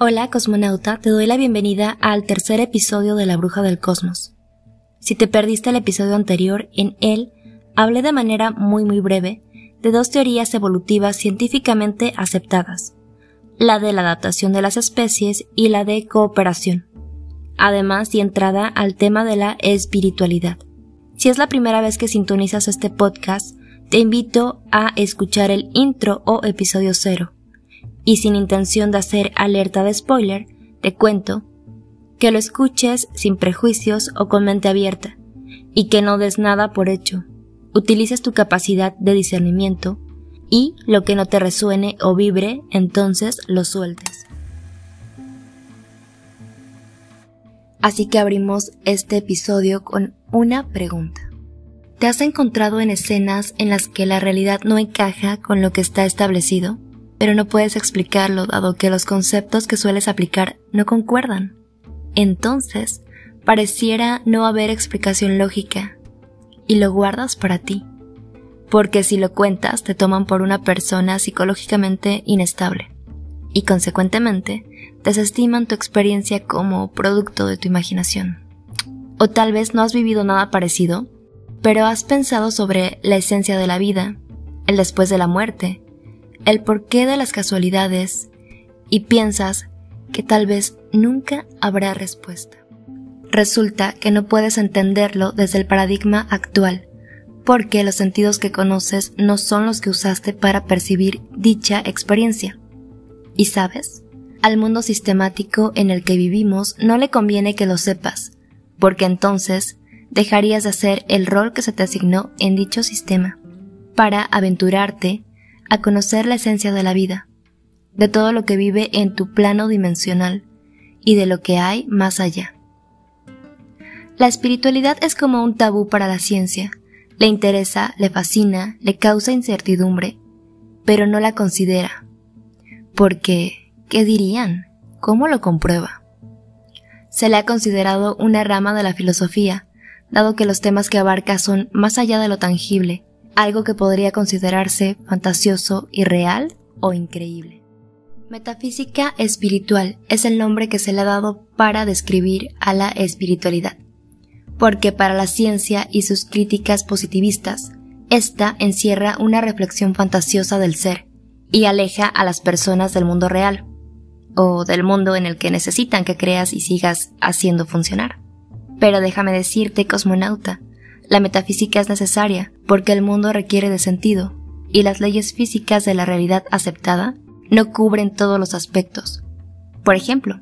Hola cosmonauta, te doy la bienvenida al tercer episodio de La Bruja del Cosmos. Si te perdiste el episodio anterior, en él hablé de manera muy muy breve de dos teorías evolutivas científicamente aceptadas, la de la adaptación de las especies y la de cooperación, además y entrada al tema de la espiritualidad. Si es la primera vez que sintonizas este podcast, te invito a escuchar el intro o episodio cero y sin intención de hacer alerta de spoiler, te cuento que lo escuches sin prejuicios o con mente abierta, y que no des nada por hecho. Utilices tu capacidad de discernimiento y lo que no te resuene o vibre, entonces lo sueltes. Así que abrimos este episodio con una pregunta. ¿Te has encontrado en escenas en las que la realidad no encaja con lo que está establecido? Pero no puedes explicarlo dado que los conceptos que sueles aplicar no concuerdan. Entonces, pareciera no haber explicación lógica y lo guardas para ti, porque si lo cuentas te toman por una persona psicológicamente inestable y consecuentemente desestiman tu experiencia como producto de tu imaginación. O tal vez no has vivido nada parecido, pero has pensado sobre la esencia de la vida, el después de la muerte, el porqué de las casualidades y piensas que tal vez nunca habrá respuesta. Resulta que no puedes entenderlo desde el paradigma actual, porque los sentidos que conoces no son los que usaste para percibir dicha experiencia. ¿Y sabes? Al mundo sistemático en el que vivimos no le conviene que lo sepas, porque entonces dejarías de hacer el rol que se te asignó en dicho sistema, para aventurarte a conocer la esencia de la vida, de todo lo que vive en tu plano dimensional y de lo que hay más allá. La espiritualidad es como un tabú para la ciencia. Le interesa, le fascina, le causa incertidumbre, pero no la considera. Porque, ¿qué dirían? ¿Cómo lo comprueba? Se le ha considerado una rama de la filosofía, dado que los temas que abarca son más allá de lo tangible, algo que podría considerarse fantasioso, irreal o increíble. Metafísica espiritual es el nombre que se le ha dado para describir a la espiritualidad, porque para la ciencia y sus críticas positivistas, esta encierra una reflexión fantasiosa del ser y aleja a las personas del mundo real, o del mundo en el que necesitan que creas y sigas haciendo funcionar. Pero déjame decirte, cosmonauta, la metafísica es necesaria porque el mundo requiere de sentido y las leyes físicas de la realidad aceptada no cubren todos los aspectos. Por ejemplo,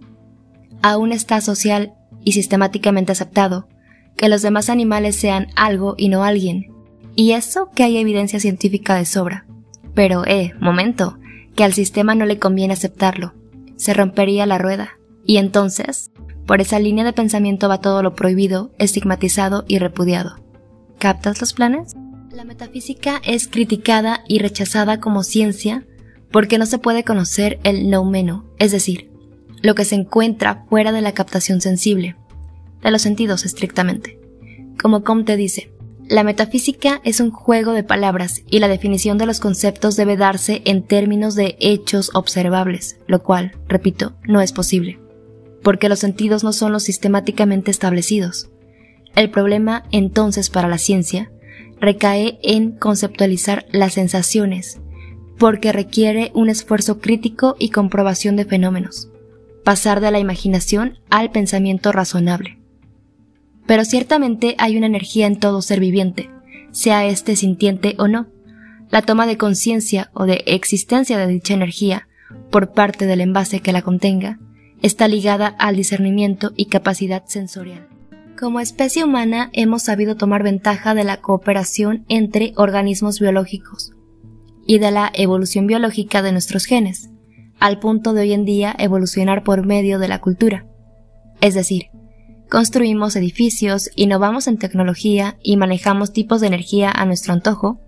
aún está social y sistemáticamente aceptado que los demás animales sean algo y no alguien, y eso que hay evidencia científica de sobra. Pero, eh, momento, que al sistema no le conviene aceptarlo, se rompería la rueda, y entonces, por esa línea de pensamiento va todo lo prohibido, estigmatizado y repudiado. ¿Captas los planes? La metafísica es criticada y rechazada como ciencia porque no se puede conocer el noumeno, es decir, lo que se encuentra fuera de la captación sensible, de los sentidos estrictamente. Como Comte dice, la metafísica es un juego de palabras y la definición de los conceptos debe darse en términos de hechos observables, lo cual, repito, no es posible, porque los sentidos no son los sistemáticamente establecidos. El problema entonces para la ciencia recae en conceptualizar las sensaciones, porque requiere un esfuerzo crítico y comprobación de fenómenos, pasar de la imaginación al pensamiento razonable. Pero ciertamente hay una energía en todo ser viviente, sea éste sintiente o no. La toma de conciencia o de existencia de dicha energía por parte del envase que la contenga está ligada al discernimiento y capacidad sensorial. Como especie humana hemos sabido tomar ventaja de la cooperación entre organismos biológicos y de la evolución biológica de nuestros genes, al punto de hoy en día evolucionar por medio de la cultura. Es decir, construimos edificios, innovamos en tecnología y manejamos tipos de energía a nuestro antojo,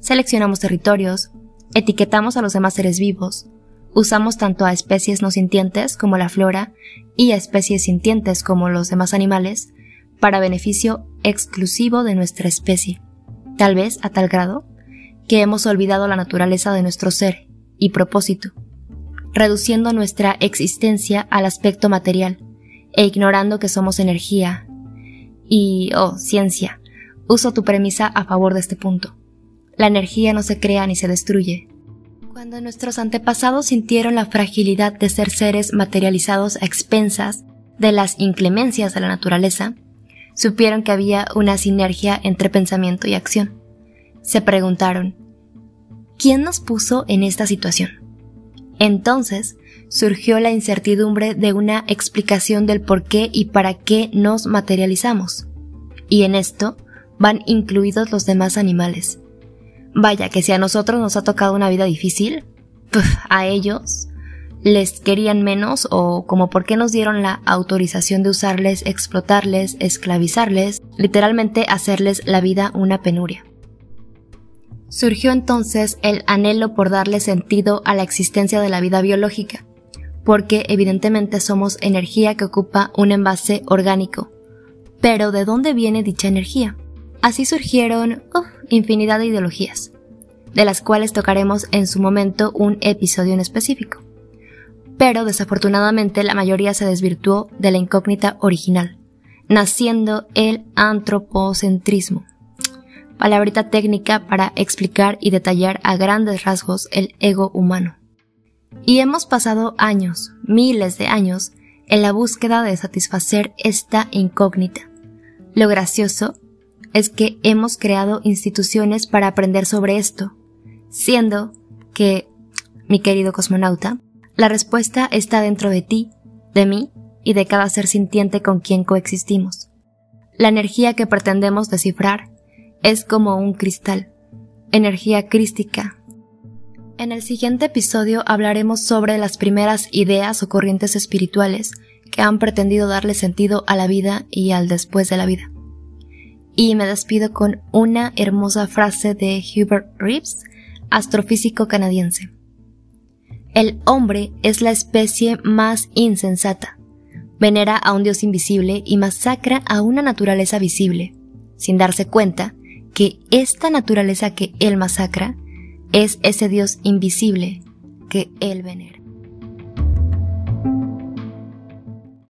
seleccionamos territorios, etiquetamos a los demás seres vivos, usamos tanto a especies no sintientes como la flora y a especies sintientes como los demás animales, para beneficio exclusivo de nuestra especie, tal vez a tal grado que hemos olvidado la naturaleza de nuestro ser y propósito, reduciendo nuestra existencia al aspecto material e ignorando que somos energía y, oh, ciencia, uso tu premisa a favor de este punto. La energía no se crea ni se destruye. Cuando nuestros antepasados sintieron la fragilidad de ser seres materializados a expensas de las inclemencias de la naturaleza, supieron que había una sinergia entre pensamiento y acción. Se preguntaron, ¿quién nos puso en esta situación? Entonces surgió la incertidumbre de una explicación del por qué y para qué nos materializamos. Y en esto van incluidos los demás animales. Vaya que si a nosotros nos ha tocado una vida difícil, a ellos les querían menos o como por qué nos dieron la autorización de usarles, explotarles, esclavizarles, literalmente hacerles la vida una penuria. Surgió entonces el anhelo por darle sentido a la existencia de la vida biológica, porque evidentemente somos energía que ocupa un envase orgánico. Pero ¿de dónde viene dicha energía? Así surgieron infinidad de ideologías, de las cuales tocaremos en su momento un episodio en específico pero desafortunadamente la mayoría se desvirtuó de la incógnita original, naciendo el antropocentrismo, palabrita técnica para explicar y detallar a grandes rasgos el ego humano. Y hemos pasado años, miles de años, en la búsqueda de satisfacer esta incógnita. Lo gracioso es que hemos creado instituciones para aprender sobre esto, siendo que, mi querido cosmonauta, la respuesta está dentro de ti, de mí y de cada ser sintiente con quien coexistimos. La energía que pretendemos descifrar es como un cristal, energía crística. En el siguiente episodio hablaremos sobre las primeras ideas o corrientes espirituales que han pretendido darle sentido a la vida y al después de la vida. Y me despido con una hermosa frase de Hubert Reeves, astrofísico canadiense. El hombre es la especie más insensata. Venera a un Dios invisible y masacra a una naturaleza visible, sin darse cuenta que esta naturaleza que él masacra es ese Dios invisible que él venera.